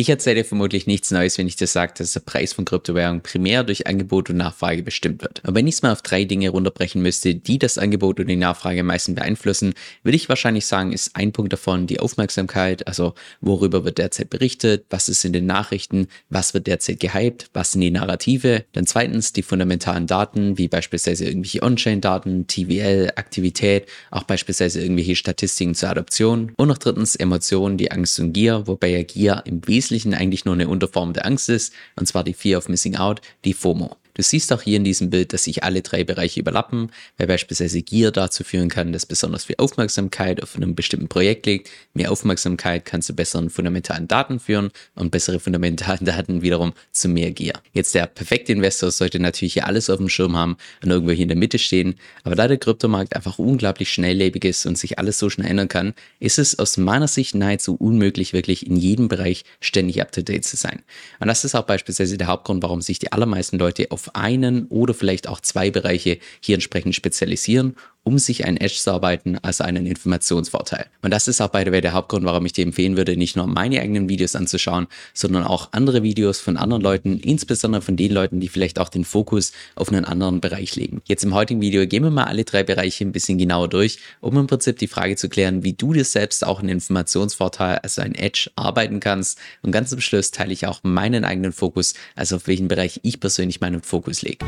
Ich erzähle vermutlich nichts Neues, wenn ich dir sage, dass der Preis von Kryptowährungen primär durch Angebot und Nachfrage bestimmt wird. Aber wenn ich es mal auf drei Dinge runterbrechen müsste, die das Angebot und die Nachfrage am meisten beeinflussen, würde ich wahrscheinlich sagen, ist ein Punkt davon die Aufmerksamkeit, also worüber wird derzeit berichtet, was ist in den Nachrichten, was wird derzeit gehypt, was sind die Narrative. Dann zweitens die fundamentalen Daten, wie beispielsweise irgendwelche On-Chain-Daten, TVL, Aktivität, auch beispielsweise irgendwelche Statistiken zur Adoption. Und noch drittens Emotionen, die Angst und Gier, wobei ja Gier im Wesentlichen Wesentlichen eigentlich nur eine Unterform der Angst ist, und zwar die Fear of Missing Out, die FOMO. Du siehst auch hier in diesem Bild, dass sich alle drei Bereiche überlappen, weil beispielsweise Gier dazu führen kann, dass besonders viel Aufmerksamkeit auf einem bestimmten Projekt liegt. Mehr Aufmerksamkeit kann zu besseren fundamentalen Daten führen und bessere fundamentalen Daten wiederum zu mehr Gier. Jetzt der perfekte Investor sollte natürlich hier alles auf dem Schirm haben und irgendwo hier in der Mitte stehen, aber da der Kryptomarkt einfach unglaublich schnelllebig ist und sich alles so schnell ändern kann, ist es aus meiner Sicht nahezu unmöglich, wirklich in jedem Bereich ständig up to date zu sein. Und das ist auch beispielsweise der Hauptgrund, warum sich die allermeisten Leute auf auf einen oder vielleicht auch zwei Bereiche hier entsprechend spezialisieren um sich ein Edge zu arbeiten, also einen Informationsvorteil. Und das ist auch by the way der Hauptgrund, warum ich dir empfehlen würde, nicht nur meine eigenen Videos anzuschauen, sondern auch andere Videos von anderen Leuten, insbesondere von den Leuten, die vielleicht auch den Fokus auf einen anderen Bereich legen. Jetzt im heutigen Video gehen wir mal alle drei Bereiche ein bisschen genauer durch, um im Prinzip die Frage zu klären, wie du dir selbst auch einen Informationsvorteil, also ein Edge, arbeiten kannst. Und ganz zum Schluss teile ich auch meinen eigenen Fokus, also auf welchen Bereich ich persönlich meinen Fokus lege.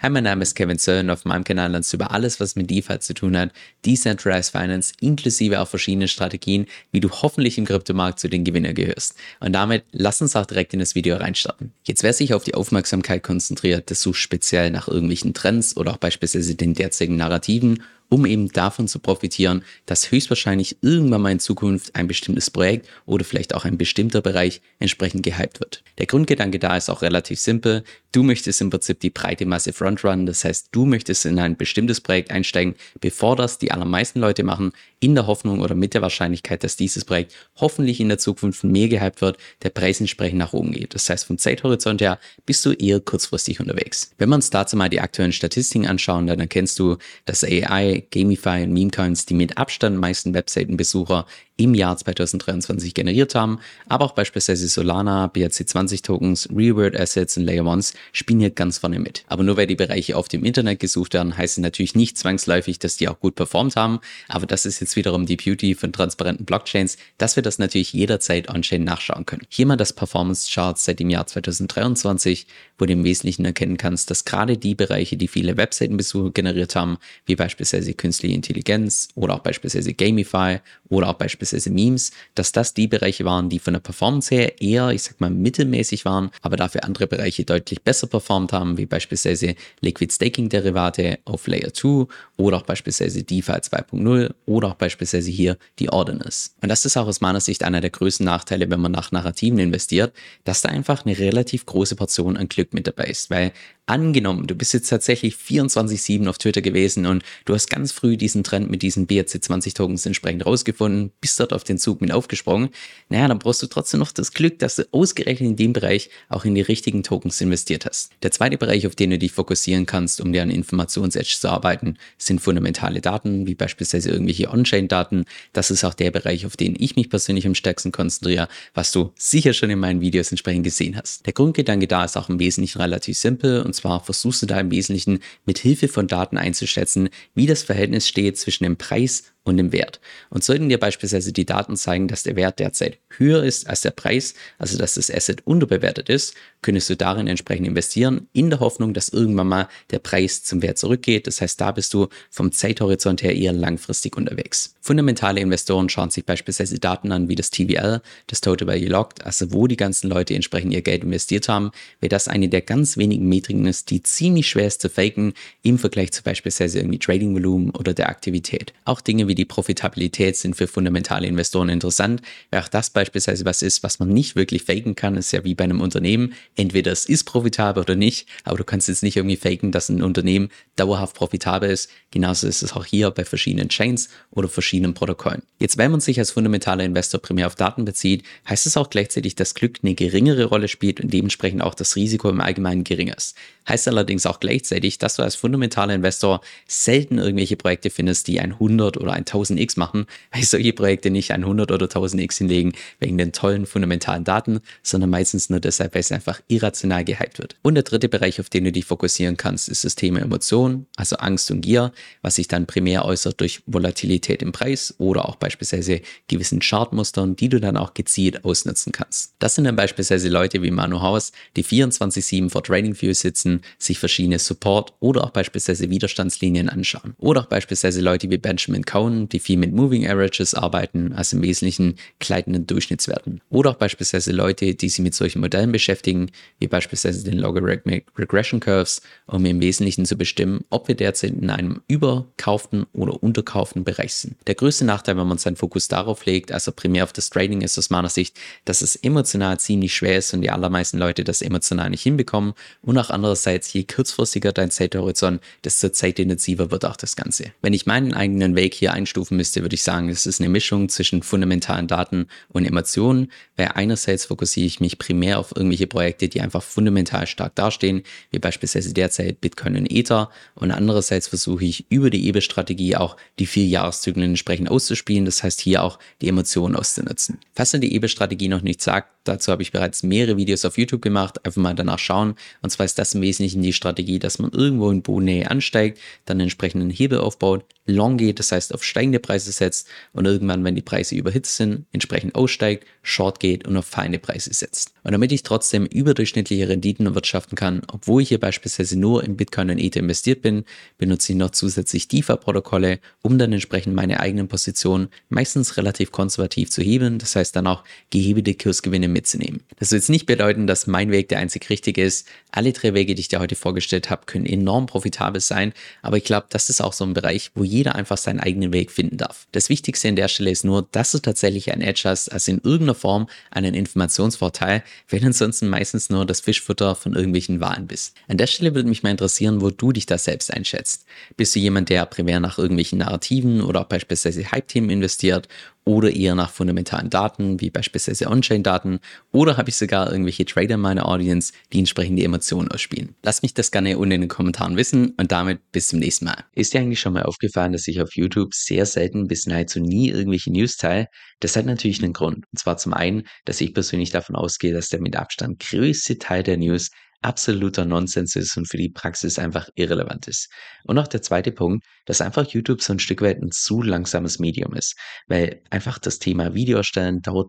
Hi, mein Name ist Kevin Sören. Auf meinem Kanal lernst du über alles, was mit DeFi zu tun hat, Decentralized Finance, inklusive auch verschiedene Strategien, wie du hoffentlich im Kryptomarkt zu den Gewinnern gehörst. Und damit lass uns auch direkt in das Video reinstarten. Jetzt wer sich auf die Aufmerksamkeit konzentriert, das sucht speziell nach irgendwelchen Trends oder auch beispielsweise den derzeitigen Narrativen um eben davon zu profitieren, dass höchstwahrscheinlich irgendwann mal in Zukunft ein bestimmtes Projekt oder vielleicht auch ein bestimmter Bereich entsprechend gehypt wird. Der Grundgedanke da ist auch relativ simpel. Du möchtest im Prinzip die breite Masse frontrunnen, das heißt, du möchtest in ein bestimmtes Projekt einsteigen, bevor das die allermeisten Leute machen, in der Hoffnung oder mit der Wahrscheinlichkeit, dass dieses Projekt hoffentlich in der Zukunft mehr gehypt wird, der Preis entsprechend nach oben geht. Das heißt, vom Zeithorizont her bist du eher kurzfristig unterwegs. Wenn wir uns dazu mal die aktuellen Statistiken anschauen, dann erkennst du, dass AI, Gamify und Memecoins die mit Abstand meisten Webseitenbesucher im Jahr 2023 generiert haben, aber auch beispielsweise Solana, BRC20 Tokens, Real Assets und Layer Ones spielen hier ganz vorne mit. Aber nur weil die Bereiche oft im Internet gesucht werden, heißt es natürlich nicht zwangsläufig, dass die auch gut performt haben, aber das ist jetzt wiederum die Beauty von transparenten Blockchains, dass wir das natürlich jederzeit on-chain nachschauen können. Hier mal das Performance Chart seit dem Jahr 2023, wo du im Wesentlichen erkennen kannst, dass gerade die Bereiche, die viele Webseitenbesucher generiert haben, wie beispielsweise künstliche Intelligenz oder auch beispielsweise Gamify oder auch beispielsweise beispielsweise Memes, dass das die Bereiche waren, die von der Performance her eher, ich sag mal, mittelmäßig waren, aber dafür andere Bereiche deutlich besser performt haben, wie beispielsweise Liquid Staking Derivate auf Layer 2 oder auch beispielsweise DeFi 2.0 oder auch beispielsweise hier die Ordinals. Und das ist auch aus meiner Sicht einer der größten Nachteile, wenn man nach Narrativen investiert, dass da einfach eine relativ große Portion an Glück mit dabei ist, weil angenommen, du bist jetzt tatsächlich 24-7 auf Twitter gewesen und du hast ganz früh diesen Trend mit diesen BRC20 Tokens entsprechend rausgefunden, bist dort auf den Zug mit aufgesprungen, naja, dann brauchst du trotzdem noch das Glück, dass du ausgerechnet in dem Bereich auch in die richtigen Tokens investiert hast. Der zweite Bereich, auf den du dich fokussieren kannst, um dir an Informationsedge zu arbeiten, sind fundamentale Daten, wie beispielsweise irgendwelche On-Chain-Daten. Das ist auch der Bereich, auf den ich mich persönlich am stärksten konzentriere, was du sicher schon in meinen Videos entsprechend gesehen hast. Der Grundgedanke da ist auch im Wesentlichen relativ simpel und zwar versuchst du da im Wesentlichen mit Hilfe von Daten einzuschätzen, wie das Verhältnis steht zwischen dem Preis und dem Wert. Und sollten dir beispielsweise die Daten zeigen, dass der Wert derzeit höher ist als der Preis, also dass das Asset unterbewertet ist, könntest du darin entsprechend investieren, in der Hoffnung, dass irgendwann mal der Preis zum Wert zurückgeht. Das heißt, da bist du vom Zeithorizont her eher langfristig unterwegs. Fundamentale Investoren schauen sich beispielsweise Daten an wie das TVL, das Total Value Locked, also wo die ganzen Leute entsprechend ihr Geld investiert haben, weil das eine der ganz wenigen Metriken ist, die ziemlich schwer ist zu faken im Vergleich zu beispielsweise irgendwie Trading Volumen oder der Aktivität. Auch Dinge wie die Profitabilität sind für fundamentale Investoren interessant, weil auch das beispielsweise was ist, was man nicht wirklich faken kann, ist ja wie bei einem Unternehmen. Entweder es ist profitabel oder nicht, aber du kannst jetzt nicht irgendwie faken, dass ein Unternehmen dauerhaft profitabel ist. Genauso ist es auch hier bei verschiedenen Chains oder verschiedenen Protokollen. Jetzt, wenn man sich als fundamentaler Investor primär auf Daten bezieht, heißt es auch gleichzeitig, dass Glück eine geringere Rolle spielt und dementsprechend auch das Risiko im Allgemeinen geringer ist. Heißt allerdings auch gleichzeitig, dass du als fundamentaler Investor selten irgendwelche Projekte findest, die ein 100 oder ein 1000x machen, weil solche Projekte nicht ein 100 oder 1000x hinlegen wegen den tollen fundamentalen Daten, sondern meistens nur deshalb, weil es einfach irrational gehypt wird. Und der dritte Bereich, auf den du dich fokussieren kannst, ist das Thema Emotionen, also Angst und Gier, was sich dann primär äußert durch Volatilität im Preis oder auch beispielsweise gewissen Chartmustern, die du dann auch gezielt ausnutzen kannst. Das sind dann beispielsweise Leute wie Manu Haus, die 24-7 vor TradingView sitzen, sich verschiedene Support oder auch beispielsweise Widerstandslinien anschauen. Oder auch beispielsweise Leute wie Benjamin Cohen, die viel mit Moving Averages arbeiten, also im Wesentlichen gleitenden Durchschnittswerten. Oder auch beispielsweise Leute, die sich mit solchen Modellen beschäftigen, wie beispielsweise den Logarithmic Regression Curves, um im Wesentlichen zu bestimmen, ob wir derzeit in einem überkauften oder unterkauften Bereich sind. Der größte Nachteil, wenn man seinen Fokus darauf legt, also primär auf das Trading, ist aus meiner Sicht, dass es emotional ziemlich schwer ist und die allermeisten Leute das emotional nicht hinbekommen. Und auch andererseits, je kurzfristiger dein Zeithorizont, desto zeitintensiver wird auch das Ganze. Wenn ich meinen eigenen Weg hier einstufen müsste, würde ich sagen, es ist eine Mischung zwischen fundamentalen Daten und Emotionen, weil einerseits fokussiere ich mich primär auf irgendwelche Projekte, die einfach fundamental stark dastehen, wie beispielsweise derzeit Bitcoin und Ether. Und andererseits versuche ich über die EBE-Strategie auch die vier Jahreszyklen entsprechend auszuspielen. Das heißt, hier auch die Emotionen auszunutzen. Falls ihr die EBE-Strategie noch nicht sagt, dazu habe ich bereits mehrere Videos auf YouTube gemacht. Einfach mal danach schauen. Und zwar ist das im Wesentlichen die Strategie, dass man irgendwo in Bodennähe ansteigt, dann entsprechenden Hebel aufbaut, long geht, das heißt auf steigende Preise setzt und irgendwann, wenn die Preise überhitzt sind, entsprechend aussteigt, short geht und auf fallende Preise setzt. Und damit ich trotzdem überdurchschnittliche Renditen erwirtschaften kann, obwohl ich hier beispielsweise nur in Bitcoin und Ether investiert bin, benutze ich noch zusätzlich DeFi-Protokolle, um dann entsprechend meine eigenen Positionen meistens relativ konservativ zu heben, das heißt dann auch gehebelte Kursgewinne mitzunehmen. Das soll jetzt nicht bedeuten, dass mein Weg der einzig richtige ist. Alle drei Wege, die ich dir heute vorgestellt habe, können enorm profitabel sein, aber ich glaube, das ist auch so ein Bereich, wo jeder einfach seinen eigenen Weg finden darf. Das Wichtigste an der Stelle ist nur, dass du tatsächlich ein Edge hast, also in irgendeiner Form einen Informationsvorteil, wenn ansonsten meistens nur das Fischfutter von irgendwelchen Wahlen bist. An der Stelle würde mich mal interessieren, wo du dich da selbst einschätzt. Bist du jemand, der primär nach irgendwelchen Narrativen oder auch beispielsweise Hype-Themen investiert oder eher nach fundamentalen Daten, wie beispielsweise On-Chain-Daten, oder habe ich sogar irgendwelche Trader in meiner Audience, die entsprechend die Emotionen ausspielen. Lass mich das gerne unten in den Kommentaren wissen und damit bis zum nächsten Mal. Ist dir eigentlich schon mal aufgefallen, dass ich auf YouTube sehr selten bis nahezu nie irgendwelche News teile? Das hat natürlich einen Grund. Und zwar zum einen, dass ich persönlich davon ausgehe, dass der mit Abstand größte Teil der News absoluter Nonsens ist und für die Praxis einfach irrelevant ist. Und auch der zweite Punkt, dass einfach YouTube so ein Stück weit ein zu langsames Medium ist, weil einfach das Thema Video erstellen dauert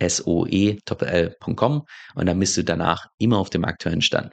soe.com und dann bist du danach immer auf dem aktuellen Stand.